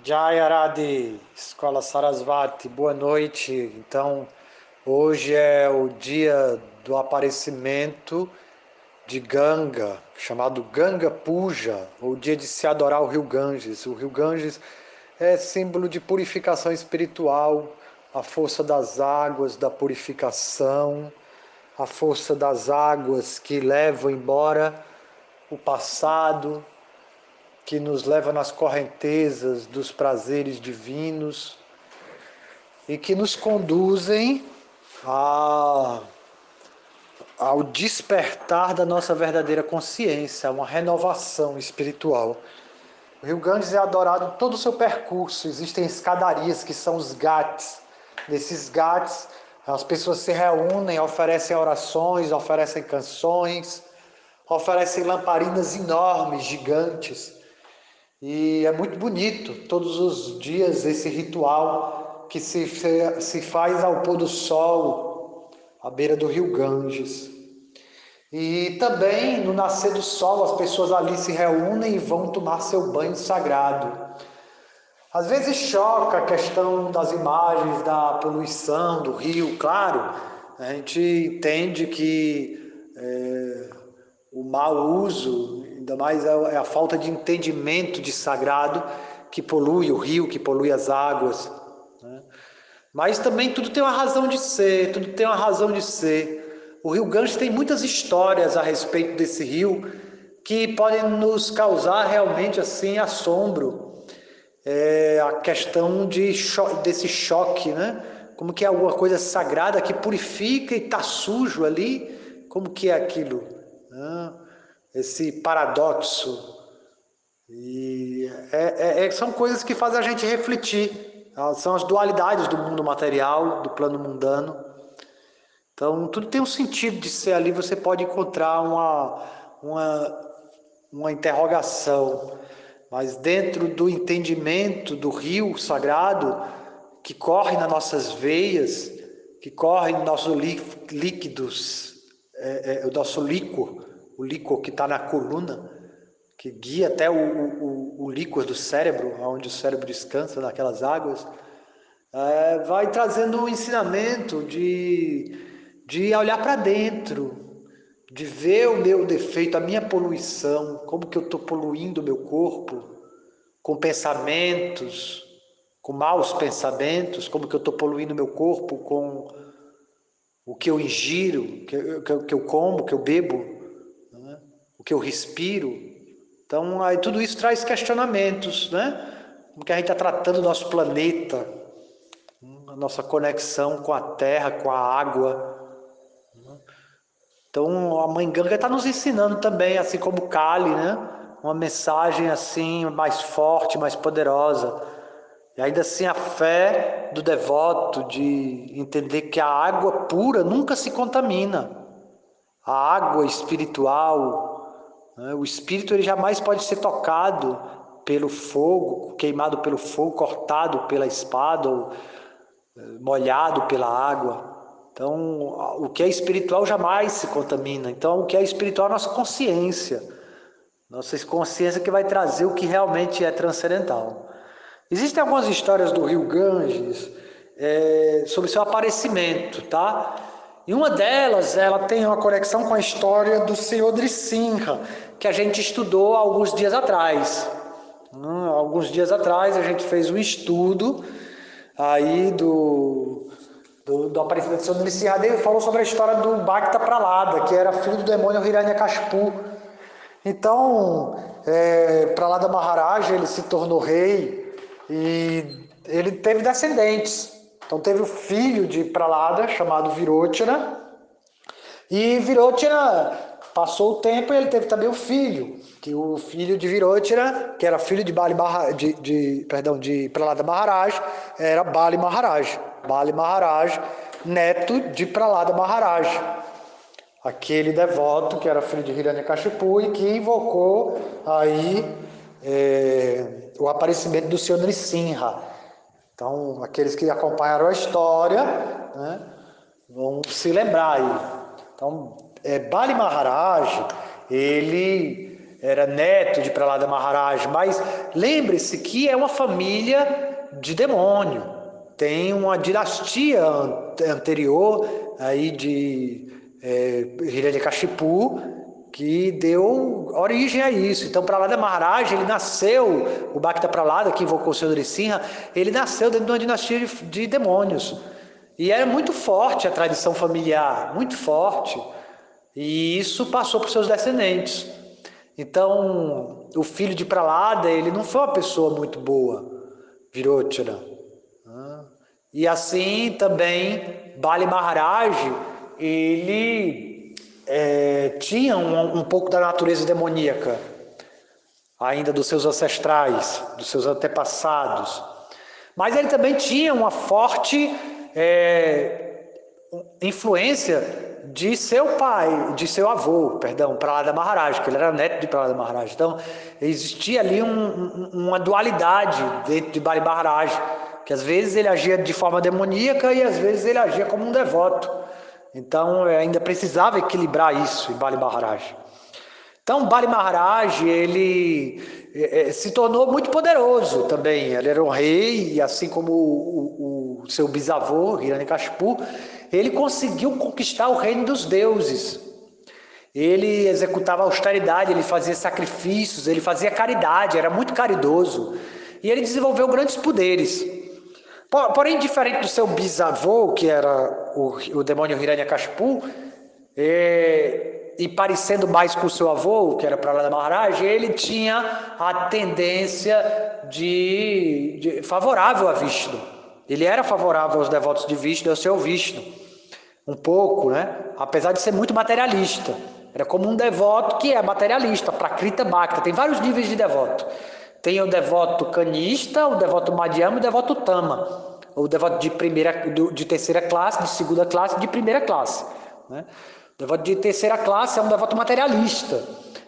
Jayaradi, Escola Sarasvati, boa noite. Então, hoje é o dia do aparecimento de Ganga, chamado Ganga Puja, ou dia de se adorar o rio Ganges. O rio Ganges é símbolo de purificação espiritual, a força das águas da purificação, a força das águas que levam embora o passado, que nos leva nas correntezas dos prazeres divinos e que nos conduzem a, ao despertar da nossa verdadeira consciência, uma renovação espiritual. O Rio Ganges é adorado todo o seu percurso, existem escadarias que são os ghats. Nesses ghats, as pessoas se reúnem, oferecem orações, oferecem canções, oferecem lamparinas enormes, gigantes e é muito bonito todos os dias esse ritual que se, se faz ao pôr do sol, à beira do rio Ganges. E também no nascer do sol as pessoas ali se reúnem e vão tomar seu banho sagrado. Às vezes choca a questão das imagens da poluição do rio, claro, a gente entende que é, o mau uso Ainda mais é, é a falta de entendimento de sagrado que polui o rio, que polui as águas. Né? Mas também tudo tem uma razão de ser, tudo tem uma razão de ser. O Rio Ganges tem muitas histórias a respeito desse rio que podem nos causar realmente assim assombro. É a questão de cho desse choque, né? Como que é alguma coisa sagrada que purifica e está sujo ali? Como que é aquilo? Ah, esse paradoxo. E é, é, é, são coisas que fazem a gente refletir. São as dualidades do mundo material, do plano mundano. Então, tudo tem um sentido de ser ali. Você pode encontrar uma, uma, uma interrogação. Mas dentro do entendimento do rio sagrado que corre nas nossas veias, que corre nos nossos líquidos, é, é, o nosso líquor, o líquor que está na coluna, que guia até o, o, o, líquor do cérebro, onde o cérebro descansa naquelas águas, é, vai trazendo um ensinamento de, de olhar para dentro, de ver o meu defeito, a minha poluição, como que eu estou poluindo o meu corpo com pensamentos, com maus pensamentos, como que eu estou poluindo o meu corpo com o que eu ingiro, que eu, que eu como, que eu bebo o que eu respiro. Então, aí, tudo isso traz questionamentos, né? Como que a gente está tratando o nosso planeta, a nossa conexão com a terra, com a água. Então, a Mãe Ganga está nos ensinando também, assim como Kali, né? Uma mensagem assim mais forte, mais poderosa. E ainda assim a fé do devoto de entender que a água pura nunca se contamina. A água espiritual? O espírito ele jamais pode ser tocado pelo fogo, queimado pelo fogo, cortado pela espada ou eh, molhado pela água. Então, o que é espiritual jamais se contamina. Então, o que é espiritual é a nossa consciência. Nossa consciência que vai trazer o que realmente é transcendental. Existem algumas histórias do rio Ganges é, sobre seu aparecimento, tá? E uma delas, ela tem uma conexão com a história do Senhor Drisinha, que a gente estudou alguns dias atrás. Hum, alguns dias atrás a gente fez um estudo aí do, do, do aparecimento do Senhor Drisinha e falou sobre a história do Bacta Pralada, que era filho do demônio Hiranyakashipu. Então, é, Pralada Maharaj, ele se tornou rei e ele teve descendentes. Então teve o filho de Pralada, chamado Virochana, e Virochana passou o tempo e ele teve também o filho, que o filho de Virochana, que era filho de Bali de, de, perdão, de Pralada Maharaj, era Bali Maharaj. Bali Maharaj, neto de Pralada Maharaj. Aquele devoto que era filho de Hiranyakashipu e que invocou aí é, o aparecimento do Senhor Nrisimha. Então, aqueles que acompanharam a história né, vão se lembrar aí. Então, é, Bali Maharaj, ele era neto de Pralada Maharaj, mas lembre-se que é uma família de demônio. Tem uma dinastia anterior aí de é, Hiranyakashipu que deu origem a isso. Então, Pralada Maharaj, ele nasceu, o Bhakta Pralada, que invocou o Senhor Nrisimha, ele nasceu dentro de uma dinastia de, de demônios. E era muito forte a tradição familiar, muito forte. E isso passou para os seus descendentes. Então, o filho de Pralada, ele não foi uma pessoa muito boa, Virochana. E assim também, Bali Maharaj, ele é, tinha um, um pouco da natureza demoníaca, ainda dos seus ancestrais, dos seus antepassados. Mas ele também tinha uma forte é, influência de seu pai, de seu avô, perdão, Pralada Maharaj, que ele era neto de Pralada Maharaj. Então, existia ali um, um, uma dualidade dentro de Bali Maharaj, que às vezes ele agia de forma demoníaca e às vezes ele agia como um devoto. Então, ainda precisava equilibrar isso em Bali Maharaj. Então, Bali Maharaj, ele é, é, se tornou muito poderoso também. Ele era um rei, e assim como o, o, o seu bisavô, Hiranyakashipu, ele conseguiu conquistar o reino dos deuses. Ele executava austeridade, ele fazia sacrifícios, ele fazia caridade, era muito caridoso. E ele desenvolveu grandes poderes. Porém, diferente do seu bisavô, que era o, o demônio Hiranyakashipu, é, e parecendo mais com o seu avô, que era Pralada Maharaj, ele tinha a tendência de, de favorável a Vishnu. Ele era favorável aos devotos de Vishnu e ao seu Vishnu um pouco, né? apesar de ser muito materialista. Era como um devoto que é materialista, prakrita bhakta. Tem vários níveis de devoto. Tem o devoto canista, o devoto madhyama e o devoto tama. O devoto de primeira, de terceira classe, de segunda classe, de primeira classe. Né? O devoto de terceira classe é um devoto materialista.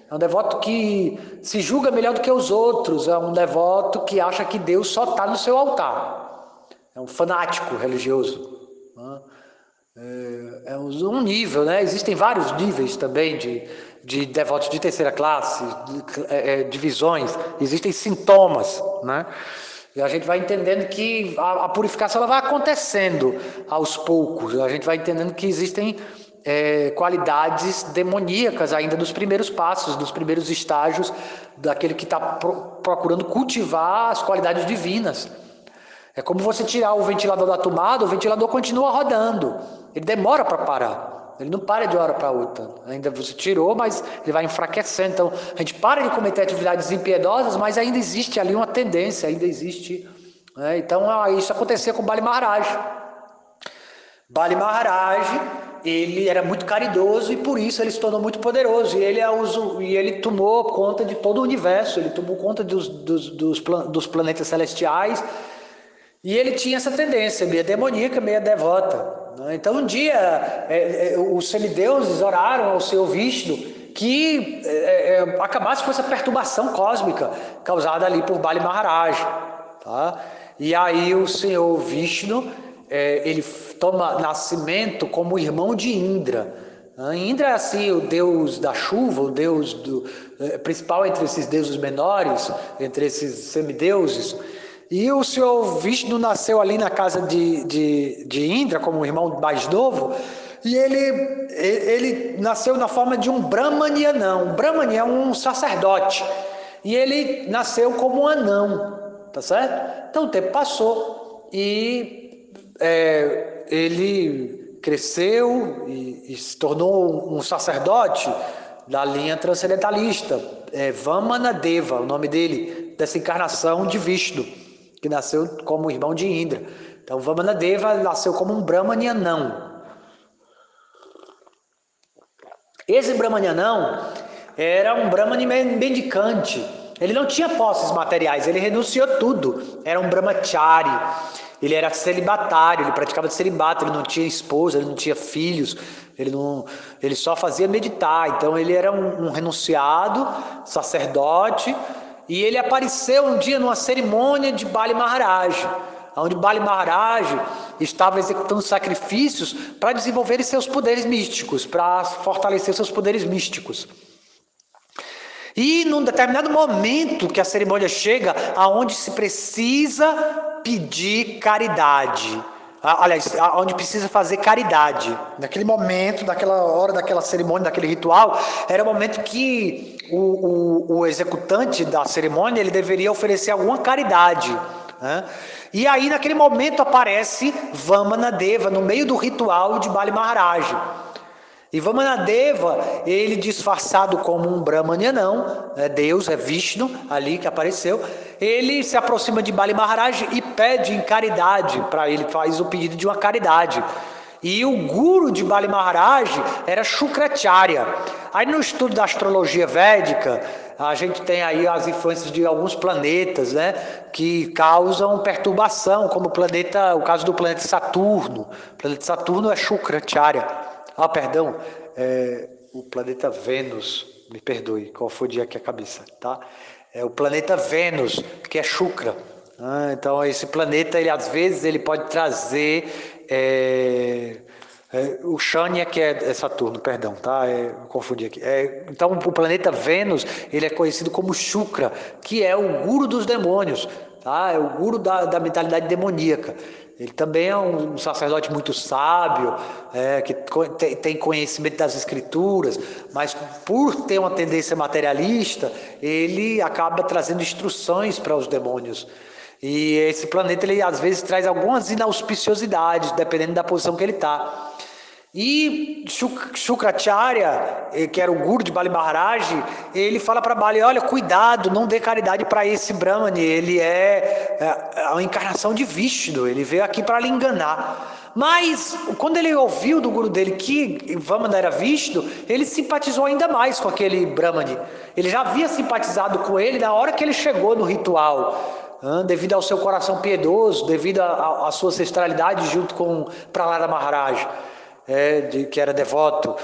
É um devoto que se julga melhor do que os outros. É um devoto que acha que Deus só está no seu altar. É um fanático religioso. Né? É, é um nível, né? Existem vários níveis também de, de devotos de terceira classe, de, é, é, divisões, existem sintomas, né? E a gente vai entendendo que a, a, purificação ela vai acontecendo aos poucos. A gente vai entendendo que existem é, qualidades demoníacas ainda dos primeiros passos, dos primeiros estágios daquele que está pro, procurando cultivar as qualidades divinas. É como você tirar o ventilador da tomada, o ventilador continua rodando. Ele demora para parar. Ele não para de hora para outra. Ainda você tirou, mas ele vai enfraquecendo. Então, a gente para de cometer atividades impiedosas, mas ainda existe ali uma tendência, ainda existe. Né? Então, isso acontecia com Bali Maharaj. Bali Maharaj, ele era muito caridoso e por isso ele se tornou muito poderoso. E ele, e ele tomou conta de todo o universo, ele tomou conta dos, dos, dos, dos planetas celestiais e ele tinha essa tendência, meia demoníaca, meia devota. Né? Então um dia é, é, os semideuses oraram ao seu Vishnu que é, é, acabasse com essa perturbação cósmica causada ali por Bali Maharaj. Tá? E aí o senhor Vishnu, é, ele toma nascimento como irmão de Indra. Né? Indra é assim o deus da chuva, o deus do, é, principal entre esses deuses menores, entre esses semideuses. E o senhor Vishnu nasceu ali na casa de, de, de Indra, como irmão mais novo, e ele, ele nasceu na forma de um Brahmani anão. Um Brahmani é um sacerdote. E ele nasceu como um anão, tá certo? Então o tempo passou e é, ele cresceu e, e, se tornou um sacerdote da linha transcendentalista, é Vamanadeva, o nome dele, dessa encarnação de Vishnu que nasceu como irmão de Indra. Então, Vamanadeva nasceu como um Brahmani anão. Esse Brahmani anão era um Brahmani mendicante. Ele não tinha posses materiais, ele renunciou tudo. Era um brahmachari. Ele era celibatário, ele praticava celibato, ele não tinha esposa, ele não tinha filhos, ele, não, ele só fazia meditar. Então ele era um, um renunciado, sacerdote, e ele apareceu um dia numa cerimônia de Bali Maharaj, onde Bali Maharaj estava executando sacrifícios para desenvolver seus poderes místicos, para fortalecer seus poderes místicos. E num determinado momento que a cerimônia chega, aonde se precisa pedir caridade. Aliás, onde precisa fazer caridade. Naquele momento, daquela hora, daquela cerimônia, daquele ritual, era o momento que o, o, o executante da cerimônia ele deveria oferecer alguma caridade. Né? E aí, naquele momento, aparece Vamanadeva no meio do ritual de Bali Maharaj. E Vamanadeva, ele disfarçado como um Brahmanya não, é Deus, é Vishnu, ali que apareceu, ele se aproxima de Bali Maharaj e pede em caridade para ele, faz o pedido de uma caridade. E o guru de Bali Maharaj era Shukracharya. Aí no estudo da astrologia védica, a gente tem aí as influências de alguns planetas, né, que causam perturbação, como o planeta, o caso do planeta Saturno. O planeta Saturno é Shukracharya. Ah, perdão, é, o planeta Vênus, me perdoe, qual foi o dia que a cabeça, tá? É o planeta Vênus, que é Shukra. Ah, então esse planeta, ele às vezes ele pode trazer é, é, o Shania que é, é, Saturno, perdão, tá? É, confundi aqui. É, então o planeta Vênus ele é conhecido como Shukra, que é o guru dos demônios, tá? É o guru da, da mentalidade demoníaca. Ele também é um sacerdote muito sábio, é, que tem conhecimento das escrituras, mas por ter uma tendência materialista, ele acaba trazendo instruções para os demônios. E esse planeta, ele às vezes traz algumas inauspiciosidades, dependendo da posição que ele está. E Shukracharya, eh, que era o guru de Bali Maharaj, ele fala para Bali: olha, cuidado, não dê caridade para esse Brahmani, ele é, é a encarnação de Vishnu, ele veio aqui para lhe enganar. Mas quando ele ouviu do guru dele que Vamana era Vishnu, ele simpatizou ainda mais com aquele Brahmani. Ele já havia simpatizado com ele na hora que ele chegou no ritual. Devido ao seu coração piedoso, devido à sua ancestralidade junto com Prahlada Maharaj é, de, que era devoto.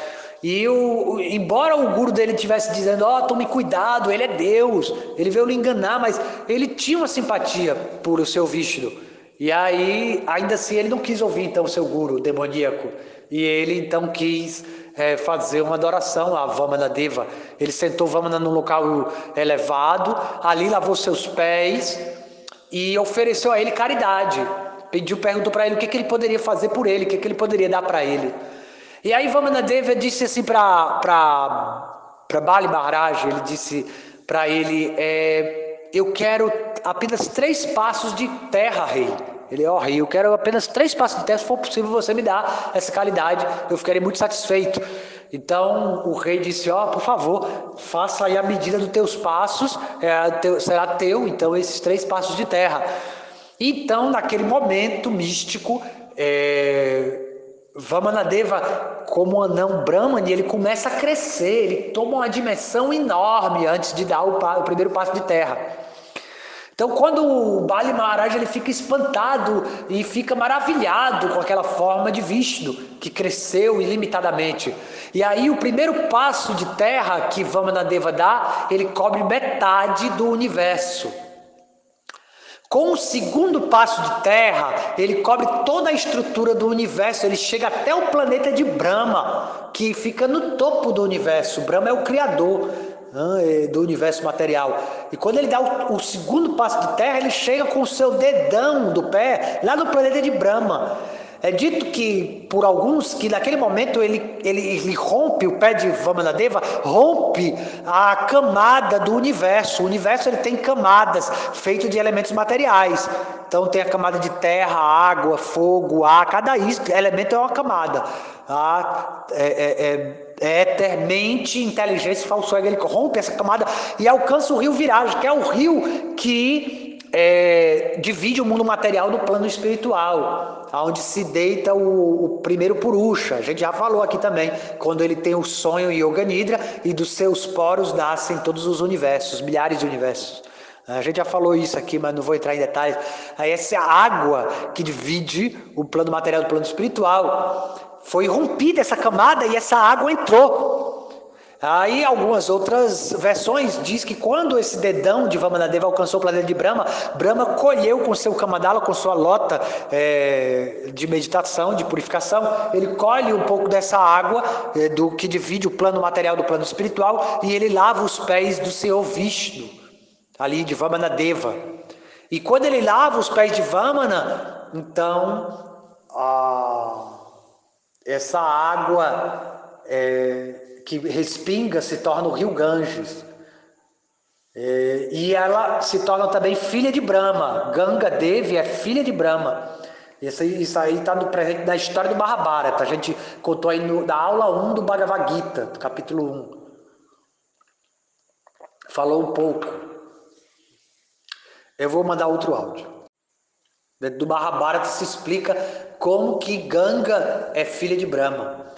E o, embora o guru dele estivesse dizendo, ó, oh, tome cuidado, ele é Deus, ele veio lhe enganar, mas ele tinha uma simpatia por o seu Vishnu. E aí, ainda assim, ele não quis ouvir então o seu guru demoníaco. E ele então quis é, fazer uma adoração a Vamana Deva. Ele sentou Vamana num local elevado, ali lavou seus pés e ofereceu a ele caridade pediu, perguntou para ele o que, que ele poderia fazer por ele, o que, que ele poderia dar para ele. E aí Vamanadeva disse assim para Bali Maharaj, ele disse para ele, é, eu quero apenas três passos de terra, rei. Ele, ó oh, rei, eu quero apenas três passos de terra, se for possível você me dá essa qualidade, eu ficarei muito satisfeito. Então o rei disse: Ó, oh, por favor, faça aí a medida dos teus passos, é, teu, será teu, então, esses três passos de terra. Então, naquele momento místico, é, Vamanadeva, como anão Brahmani, ele começa a crescer, ele toma uma dimensão enorme antes de dar o, o primeiro passo de terra. Então, quando o Bali Maharaj ele fica espantado e fica maravilhado com aquela forma de Vishnu que cresceu ilimitadamente. E aí, o primeiro passo de terra que Vamanadeva dá, ele cobre metade do universo. Com o segundo passo de terra, ele cobre toda a estrutura do universo, ele chega até o planeta de Brahma, que fica no topo do universo. Brahma é o criador né, do universo material. E quando ele dá o, o, segundo passo de terra, ele chega com o seu dedão do pé lá no planeta de Brahma. É dito que, por alguns, que naquele momento ele, ele, ele rompe, o pé de Vamanadeva rompe a camada do universo. O universo ele tem camadas feitas de elementos materiais. Então tem a camada de terra, água, fogo, ar, cada elemento é uma camada. Ah, é, é, é, é eternamente inteligência falso ego, ele rompe essa camada e alcança o rio Viragem, que é o rio que é, divide o mundo material do plano espiritual, onde se deita o, o, primeiro Purusha. A gente já falou aqui também, quando ele tem o sonho Yoga Nidra e dos seus poros nascem todos os universos, milhares de universos. A gente já falou isso aqui, mas não vou entrar em detalhes. Aí essa água que divide o plano material do plano espiritual foi rompida essa camada e essa água entrou. Aí algumas outras versões diz que quando esse dedão de Vamanadeva alcançou o planeta de Brahma, Brahma colheu com seu Kamadala, com sua lota é, de meditação, de purificação, ele colhe um pouco dessa água é, do que divide o plano material do plano espiritual e ele lava os pés do Senhor Vishnu, ali de Vamanadeva. E quando ele lava os pés de Vamana, então a, essa água é, que respinga se torna o rio Ganges. É, e ela se torna também filha de Brahma. Ganga Devi é filha de Brahma. Isso aí está no presente da história do Mahabharata. A gente contou aí no, na aula 1 do Bhagavad Gita, do capítulo 1. Falou um pouco. Eu vou mandar outro áudio. Dentro do Mahabharata se explica como que Ganga é filha de Brahma.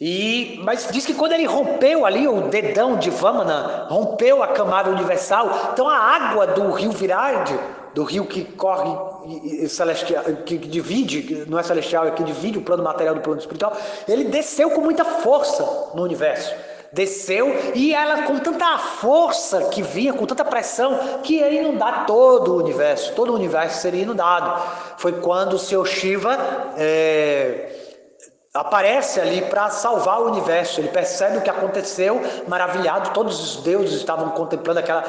E, mas diz que quando ele rompeu ali o dedão de Vamana, rompeu a camada universal, então a água do rio Virade, do rio que corre celestial, que divide, não é celestial, é que divide o plano material do plano espiritual, ele desceu com muita força no universo. Desceu e ela com tanta força que vinha, com tanta pressão, que ia inundar todo o universo, todo o universo seria inundado. Foi quando o Senhor Shiva é, aparece ali para salvar o universo. Ele percebe o que aconteceu, maravilhado. Todos os deuses estavam contemplando aquela,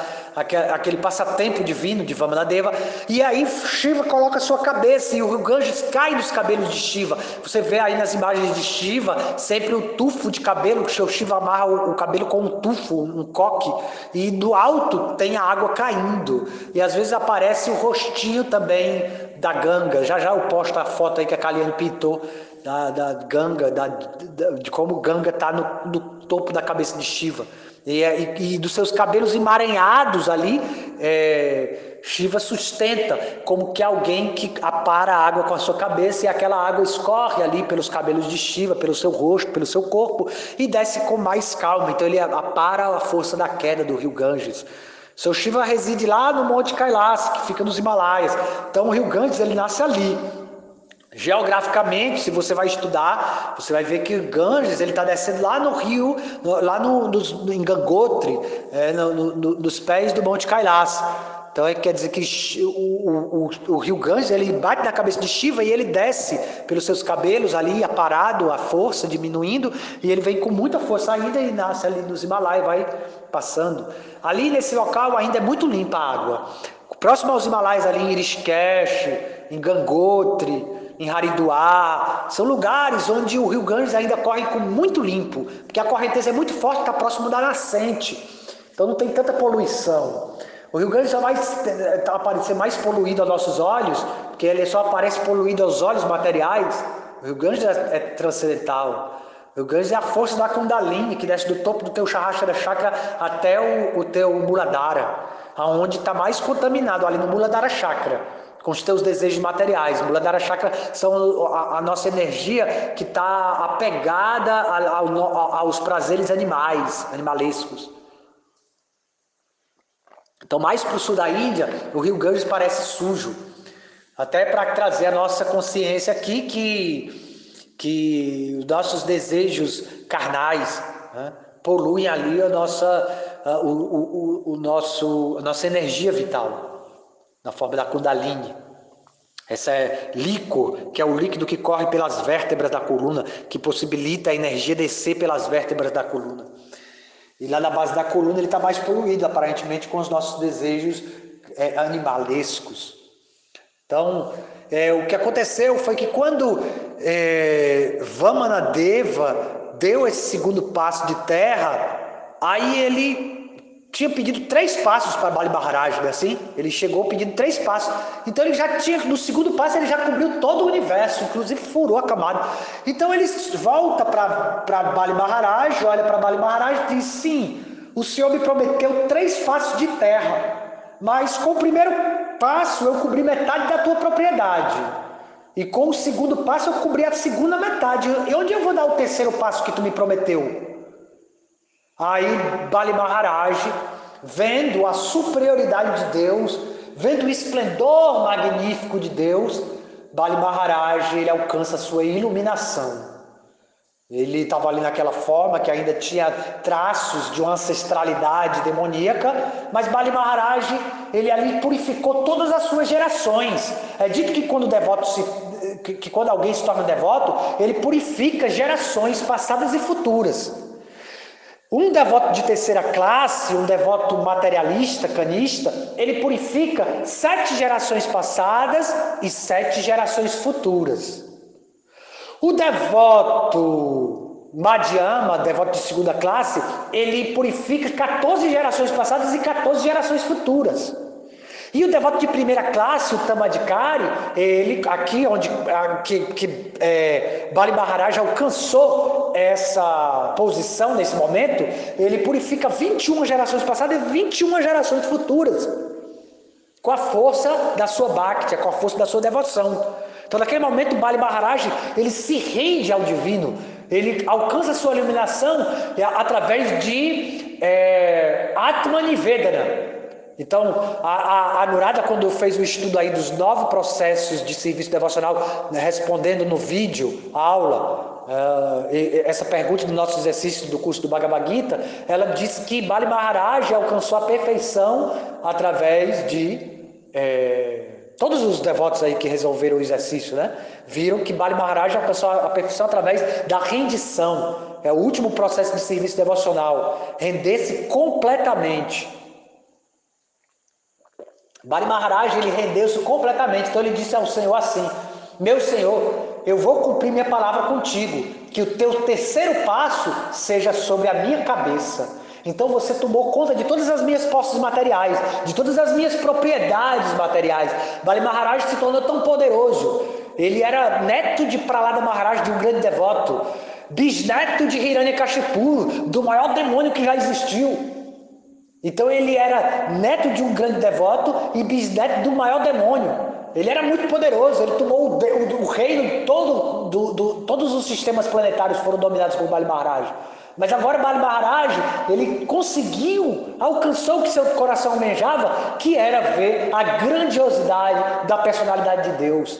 aquele passatempo divino de Vamanadeva. E aí Shiva coloca sua cabeça e o Ganges cai dos cabelos de Shiva. Você vê aí nas imagens de Shiva sempre o tufo de cabelo, que o Shiva amarra o, o cabelo com um tufo, um coque. E do alto tem a água caindo. E às vezes aparece o rostinho também da Ganga. Já já eu posto a foto aí que a Kaliane pintou da, da Ganga, da, de como Ganga está no, no, topo da cabeça de Shiva. E, e, e dos seus cabelos emaranhados ali, é, Shiva sustenta como que alguém que apara a água com a sua cabeça e aquela água escorre ali pelos cabelos de Shiva, pelo seu rosto, pelo seu corpo e desce com mais calma. Então ele apara a força da queda do rio Ganges. Seu Shiva reside lá no Monte Kailas, que fica nos Himalaias. Então o rio Ganges ele nasce ali. Geograficamente, se você vai estudar, você vai ver que Ganges ele está descendo lá no rio, no, lá no, no, em Gangotri, é, no, nos pés do Monte Kailas. Então é, quer dizer que o, o, o, rio Ganges ele bate na cabeça de Shiva e ele desce pelos seus cabelos ali, aparado, a força diminuindo, e ele vem com muita força ainda e nasce ali nos Himalaias, vai passando. Ali nesse local ainda é muito limpa a água. Próximo aos Himalaias, ali em Irishkesh, em Gangotri, em Haridwar, são lugares onde o rio Ganges ainda corre com muito limpo, porque a correnteza é muito forte, está próximo da nascente, então não tem tanta poluição. O rio Ganges só vai tá, aparecer mais poluído aos nossos olhos, porque ele só aparece poluído aos olhos materiais. O rio Ganges é, é transcendental. O Ganges é a força da Kundalini, que desce do topo do teu Shahashara Chakra até o, o teu Muladhara, aonde está mais contaminado, ali no Muladhara Chakra com os teus desejos materiais. Muladhara Chakra são a, a nossa energia que está apegada aos prazeres animais, animalescos. Então, mais para o sul da Índia, o rio Ganges parece sujo. Até para trazer a nossa consciência aqui que, que os nossos desejos carnais né, poluem ali a nossa, o, o, o, nosso, a nossa energia vital na forma da Kundalini. Essa é líquor, que é o líquido que corre pelas vértebras da coluna, que possibilita a energia descer pelas vértebras da coluna. E lá na base da coluna ele está mais poluído, aparentemente, com os nossos desejos é, animalescos. Então, é, o que aconteceu foi que quando é, Vamanadeva deu esse segundo passo de terra, aí ele tinha pedido três passos para Bali Maharaj, não é assim? Ele chegou pedindo três passos. Então ele já tinha, no segundo passo, ele já cobriu todo o universo, inclusive furou a camada. Então ele volta para Bali Maharaj, olha para Bali Maharaj e diz: Sim, o Senhor me prometeu três passos de terra, mas com o primeiro passo eu cobri metade da tua propriedade. E com o segundo passo eu cobri a segunda metade. E onde eu vou dar o terceiro passo que tu me prometeu? Aí Bali Maharaj, vendo a superioridade de Deus, vendo o esplendor magnífico de Deus, Bali Maharaj ele alcança a sua iluminação. Ele estava ali naquela forma que ainda tinha traços de uma ancestralidade demoníaca, mas Bali Maharaj, ele ali purificou todas as suas gerações. É dito que quando devoto se que, que quando alguém se torna devoto, ele purifica gerações passadas e futuras. Um devoto de terceira classe, um devoto materialista, canista, ele purifica sete gerações passadas e sete gerações futuras. O devoto Madhyama, devoto de segunda classe, ele purifica 14 gerações passadas e 14 gerações futuras. E o devoto de primeira classe, o Tamadikari, ele aqui onde que, que é, Bali Maharaj alcançou essa posição nesse momento, ele purifica 21 gerações passadas e 21 gerações futuras. Com a força da sua bhakti, com a força da sua devoção. Então, naquele momento, Bali Maharaj, ele se rende ao divino, ele alcança a sua iluminação através de é, Atmanivedana. Então, a, a, a Nurada, quando fez o estudo aí dos nove processos de serviço devocional, né, respondendo no vídeo, aula, uh, essa pergunta do nosso exercício do curso do Bhagavad Gita, ela disse que Bali Maharaj alcançou a perfeição através de. É, todos os devotos aí que resolveram o exercício, né? Viram que Bali Maharaj alcançou a perfeição através da rendição. É o último processo de serviço devocional. Render-se completamente Bali Maharaj ele rendeu-se completamente. Então ele disse ao Senhor assim: Meu Senhor, eu vou cumprir minha palavra contigo, que o teu terceiro passo seja sobre a minha cabeça. Então você tomou conta de todas as minhas posses materiais, de todas as minhas propriedades materiais. Bali Maharaj se tornou tão poderoso. Ele era neto de Pralada Maharaj, de um grande devoto, bisneto de Hiranyakashipu, do maior demônio que já existiu. Então ele era neto de um grande devoto e bisneto do maior demônio. Ele era muito poderoso, ele tomou o, o, o reino todo, do, do, todos os sistemas planetários foram dominados por Bali Maharaj. Mas agora Bali Maharaj, ele conseguiu, alcançou o que seu coração almejava, que era ver a grandiosidade da personalidade de Deus.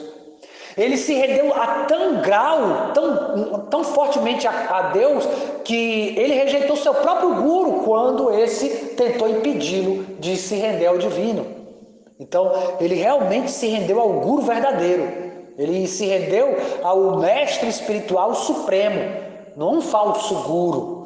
Ele se rendeu a tão grau, tão, tão fortemente a, a Deus, que ele rejeitou seu próprio guru quando esse tentou impedi-lo de se render ao divino. Então, ele realmente se rendeu ao guru verdadeiro. Ele se rendeu ao mestre espiritual supremo, não um falso guru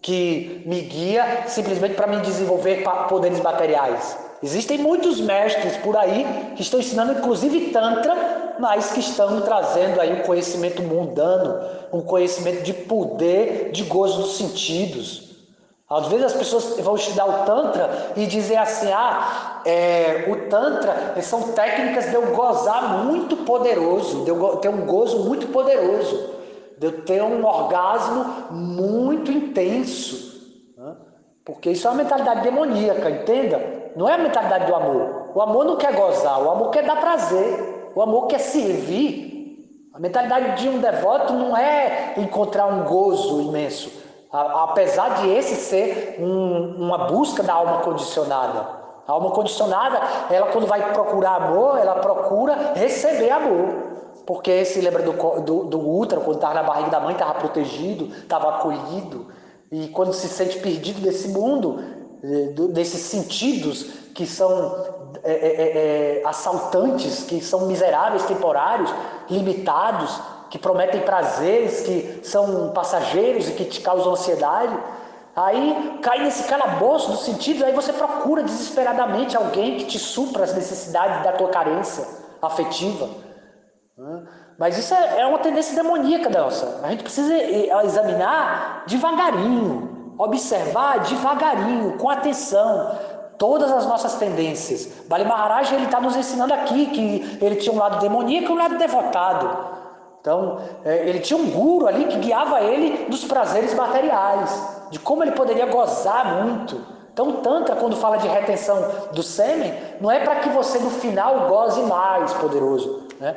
que me guia simplesmente para me desenvolver poderes materiais. Existem muitos mestres por aí que estão ensinando inclusive Tantra, mas que estão trazendo aí um conhecimento mundano, um conhecimento de poder, de gozo dos sentidos. Às vezes as pessoas vão estudar o Tantra e dizer assim: ah, é, o Tantra são técnicas de eu gozar muito poderoso, de eu ter um gozo muito poderoso, de eu ter um orgasmo muito intenso. Porque isso é uma mentalidade demoníaca, entenda? Não é a mentalidade do amor. O amor não quer gozar, o amor quer dar prazer, o amor quer servir. A mentalidade de um devoto não é encontrar um gozo imenso, apesar de esse ser um, uma busca da alma condicionada. A alma condicionada, ela quando vai procurar amor, ela procura receber amor. Porque se lembra do, do, do útero, quando estava na barriga da mãe, estava protegido, estava acolhido. E quando se sente perdido desse mundo, desses sentidos que são é, é, é, é, assaltantes, que são miseráveis, temporários, limitados, que prometem prazeres, que são passageiros e que te causam ansiedade. Aí cai nesse calabouço dos sentidos, aí você procura desesperadamente alguém que te supra as necessidades da tua carência afetiva. Mas isso é, é uma tendência demoníaca nossa. A gente precisa examinar devagarinho, observar devagarinho, com atenção, todas as nossas tendências. Bali Maharaj ele está nos ensinando aqui que ele tinha um lado demoníaco e um lado devotado. Então, é, ele tinha um guru ali que guiava ele dos prazeres materiais, de como ele poderia gozar muito. Então, Tantra, quando fala de retenção do sêmen, não é para que você no final goze mais, poderoso. Né?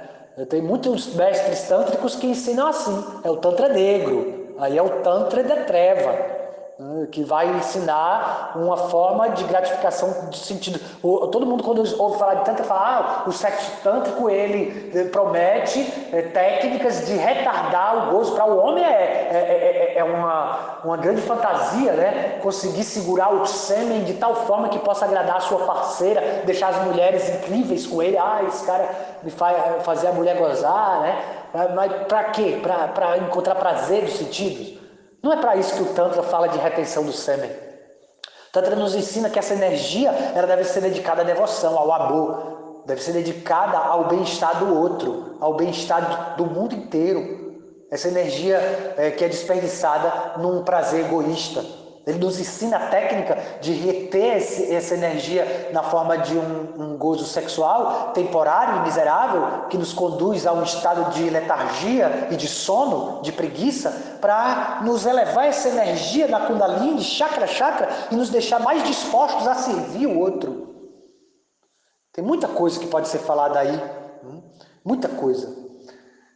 Tem muitos mestres tântricos que ensinam assim: é o Tantra negro, aí é o Tantra da treva. Né, que vai ensinar uma forma de gratificação de sentido. todo mundo quando ouve falar de tantra fala, ah, o sexo tântrico ele promete é, técnicas de retardar o gozo para o homem é, é, é, é, uma, uma grande fantasia, né? Conseguir segurar o sêmen de tal forma que possa agradar a sua parceira, deixar as mulheres incríveis com ele. Ah, esse cara me faz fazer a mulher gozar, né? Mas para quê? Para encontrar prazer dos sentidos? Não é para isso que o Tantra fala de retenção do sêmen. O Tantra nos ensina que essa energia ela deve ser dedicada à devoção, ao amor, deve ser dedicada ao bem-estar do outro, ao bem-estar do mundo inteiro. Essa energia é, que é desperdiçada num prazer egoísta, ele nos ensina a técnica de reter esse, essa energia na forma de um, um, gozo sexual temporário e miserável, que nos conduz a um estado de letargia e de sono, de preguiça, para nos elevar essa energia na Kundalini, chakra chakra, e nos deixar mais dispostos a servir o outro. Tem muita coisa que pode ser falada aí, hum? muita coisa.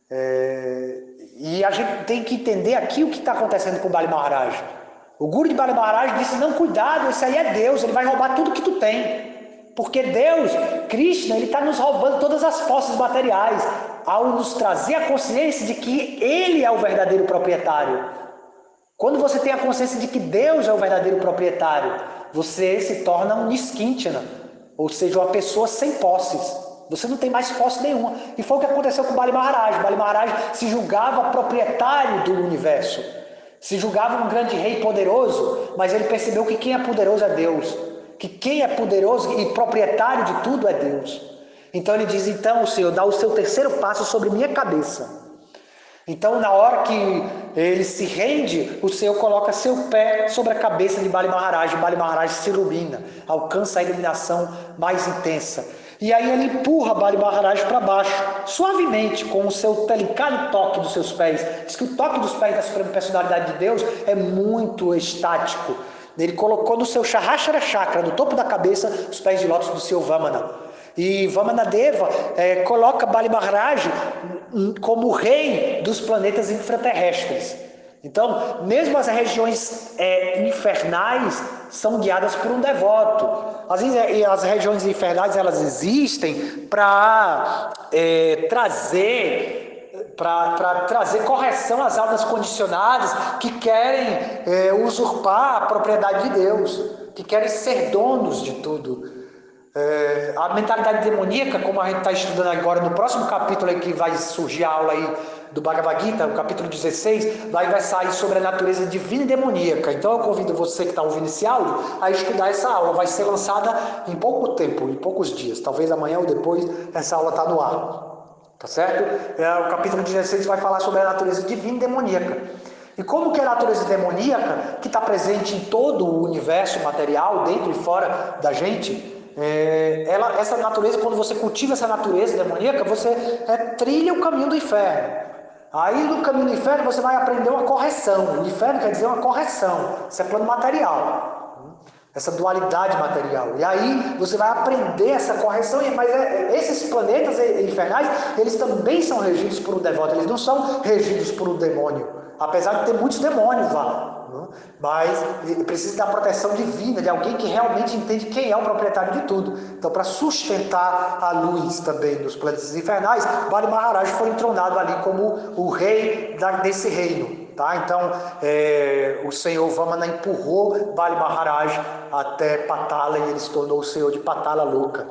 É... E a gente tem que entender aqui o que está acontecendo com o Bali Maharaj. O guru de Bali Maharaj disse: Não, cuidado, esse aí é Deus, ele vai roubar tudo que tu tem. Porque Deus, Krishna, ele está nos roubando todas as forças materiais, ao nos trazer a consciência de que Ele é o verdadeiro proprietário. Quando você tem a consciência de que Deus é o verdadeiro proprietário, você se torna um Niskintana, ou seja, uma pessoa sem posses. Você não tem mais posse nenhuma. E foi o que aconteceu com Bali Maharaj. Bali Maharaj se julgava proprietário do universo. Se julgava um grande rei poderoso, mas ele percebeu que quem é poderoso é Deus. Que quem é poderoso e proprietário de tudo é Deus. Então ele diz: Então, Senhor, dá o seu terceiro passo sobre minha cabeça. Então, na hora que ele se rende, o Senhor coloca seu pé sobre a cabeça de Bali Maharaj. Bali Maharaj se ilumina, alcança a iluminação mais intensa. E aí ele empurra Bali Maharaj para baixo, suavemente, com o seu delicado toque dos seus pés. Diz que o toque dos pés da Suprema Personalidade de Deus é muito estático. Ele colocou no seu Shahashara Chakra, no topo da cabeça, os pés de lótus do seu Vamana. E Vamanadeva é, coloca Bali Maharaj como rei dos planetas infraterrestres. Então, mesmo as regiões é, infernais são guiadas por um devoto. As, as regiões infernais elas existem para é, trazer para trazer correção às almas condicionadas que querem é, usurpar a propriedade de Deus, que querem ser donos de tudo. É, a mentalidade demoníaca, como a gente está estudando agora no próximo capítulo aí que vai surgir a aula aí do Bhagavad Gita, o capítulo 16, lá vai sair sobre a natureza divina e demoníaca. Então eu convido você que está ouvindo esse áudio a estudar essa aula. Vai ser lançada em pouco tempo, em poucos dias, talvez amanhã ou depois essa aula está no ar. Tá certo? É, o capítulo 16 vai falar sobre a natureza divina e demoníaca. E como que é a natureza demoníaca, que está presente em todo o universo material, dentro e fora da gente, é, ela, essa natureza, quando você cultiva essa natureza demoníaca, você é, trilha o caminho do inferno. Aí no caminho do inferno você vai aprender uma correção. O inferno quer dizer uma correção. Isso é plano material. Essa dualidade material. E aí você vai aprender essa correção. Mas é, esses planetas infernais, eles também são regidos por um devoto. Eles não são regidos por um demônio. Apesar de ter muitos demônios lá. Mas precisa da proteção divina, de alguém que realmente entende quem é o proprietário de tudo. Então, para sustentar a luz também dos planetas infernais, Bali Maharaj foi entronado ali como o rei desse reino. Tá? Então, é, o senhor Vamana empurrou Bali Maharaj até Patala e ele se tornou o senhor de Patala Louca.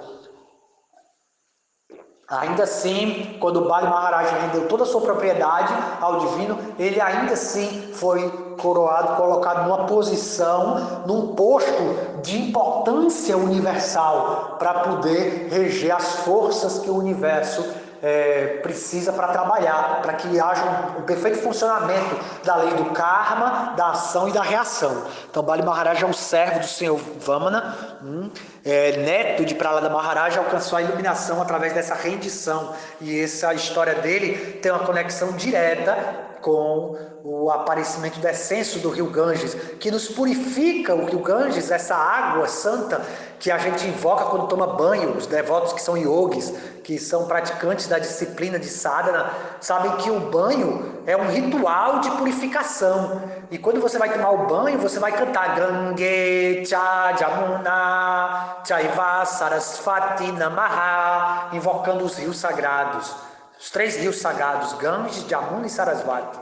Ainda assim, quando Bali Maharaj rendeu toda a sua propriedade ao divino, ele ainda assim foi coroado, colocado numa posição, num posto de importância universal para poder reger as forças que o universo é, precisa para trabalhar, para que haja um, um, perfeito funcionamento da lei do karma, da ação e da reação. Então, Bali Maharaj é um servo do Senhor Vamana, hum, é, neto de Pralada Maharaj, alcançou a iluminação através dessa rendição. E essa história dele tem uma conexão direta com o aparecimento do essêncio do rio Ganges, que nos purifica o rio Ganges, essa água santa que a gente invoca quando toma banho. Os devotos que são yogis, que são praticantes da disciplina de sadhana, sabem que o banho é um ritual de purificação. E quando você vai tomar o banho, você vai cantar Gange Cha Jamuna Chaiva Sarasvati Namaha, invocando os rios sagrados. Os três rios sagrados, Ganges, Jamuna e Sarasvati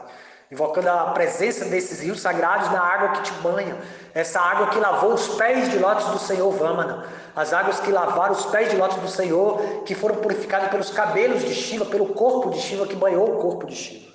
invocando a presença desses rios sagrados na água que te banha, essa água que lavou os pés de lótus do Senhor Vamana, as águas que lavaram os pés de lótus do Senhor, que foram purificadas pelos cabelos de Shiva, pelo corpo de Shiva, que banhou o corpo de Shiva.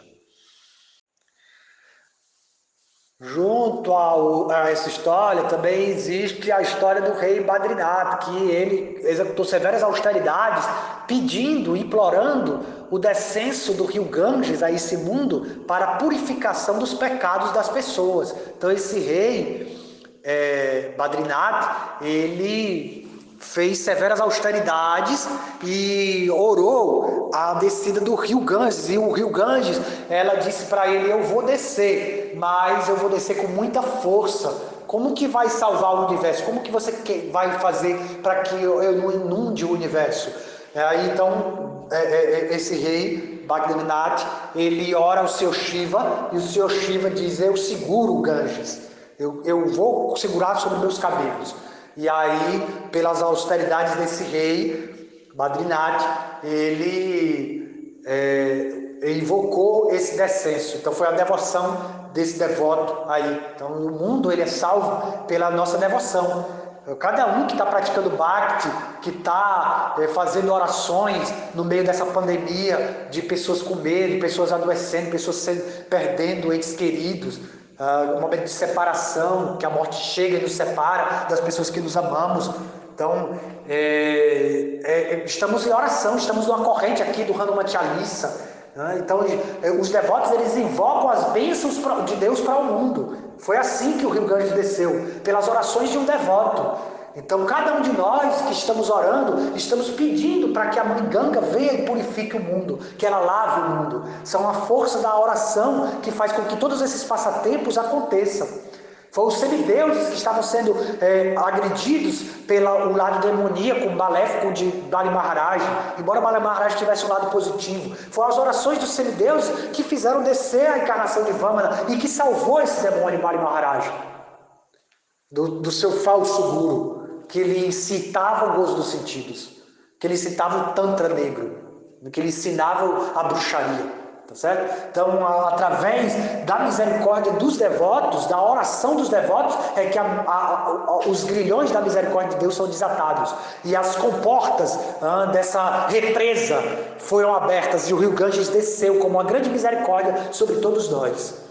Junto ao, a essa história também existe a história do rei Badrinath, que ele executou severas austeridades, pedindo, implorando o descenso do rio Ganges a esse mundo para a purificação dos pecados das pessoas. Então esse rei é, ele fez severas austeridades e orou a descida do rio Ganges. E o rio Ganges, ela disse para ele: Eu vou descer, mas eu vou descer com muita força. Como que vai salvar o universo? Como que você vai fazer para que eu não inunde o universo? Aí então, é, é, é, esse rei, Bhagavanath, ele ora ao seu Shiva e o seu Shiva diz: Eu seguro o Ganges, eu, eu vou segurar sobre meus cabelos. E aí, pelas austeridades desse rei, Badrinath, ele é, invocou esse descenso. Então foi a devoção desse devoto aí. Então o mundo ele é salvo pela nossa devoção. Cada um que está praticando Bhakti, que está é, fazendo orações no meio dessa pandemia, de pessoas com medo, pessoas adoecendo, pessoas sendo, perdendo entes queridos, uh, um momento de separação, que a morte chega e nos separa das pessoas que nos amamos. Então, é, é, estamos em oração, estamos numa corrente aqui do Hanuman Chalisa. Né? Então, é, os devotos eles invocam as bênçãos de Deus para o mundo. Foi assim que o Rio Grande desceu, pelas orações de um devoto. Então, cada um de nós que estamos orando, estamos pedindo para que a mãe Ganga venha e purifique o mundo, que ela lave o mundo. São a força da oração que faz com que todos esses passatempos aconteçam. Foram os semideuses que estavam sendo é, agredidos pelo lado demoníaco, maléfico de Bali Maharaj, embora Bali Maharaj tivesse um lado positivo. Foram as orações dos semideuses que fizeram descer a encarnação de Vamana e que salvou esse demônio Bali Maharaj do, do seu falso guru que ele incitava o gozo dos sentidos, que ele incitava o tantra negro, que ele ensinava a bruxaria. Tá certo? Então, através da misericórdia dos devotos, da oração dos devotos, é que a, a, a, os grilhões da misericórdia de Deus são desatados. E as comportas ah, dessa represa foram abertas e o rio Ganges desceu como uma grande misericórdia sobre todos nós.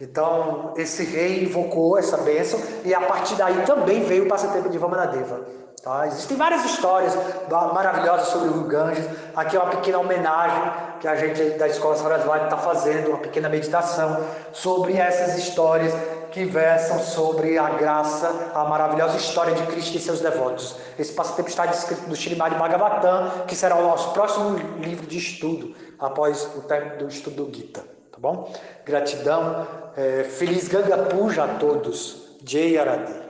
Então, esse rei invocou essa bênção e a partir daí também veio o passatempo de Vamanadeva. Tá? Existem várias histórias maravilhosas sobre o Ganges. Aqui é uma pequena homenagem que a gente da Escola Sarasvati está fazendo, uma pequena meditação sobre essas histórias que versam sobre a graça, a maravilhosa história de Cristo e seus devotos. Esse passatempo está descrito no Srimad Bhagavatam, que será o nosso próximo livro de estudo após o término do estudo do Gita. Bom? Gratidão. É, feliz Ganga Puja a todos. Jai Aradi.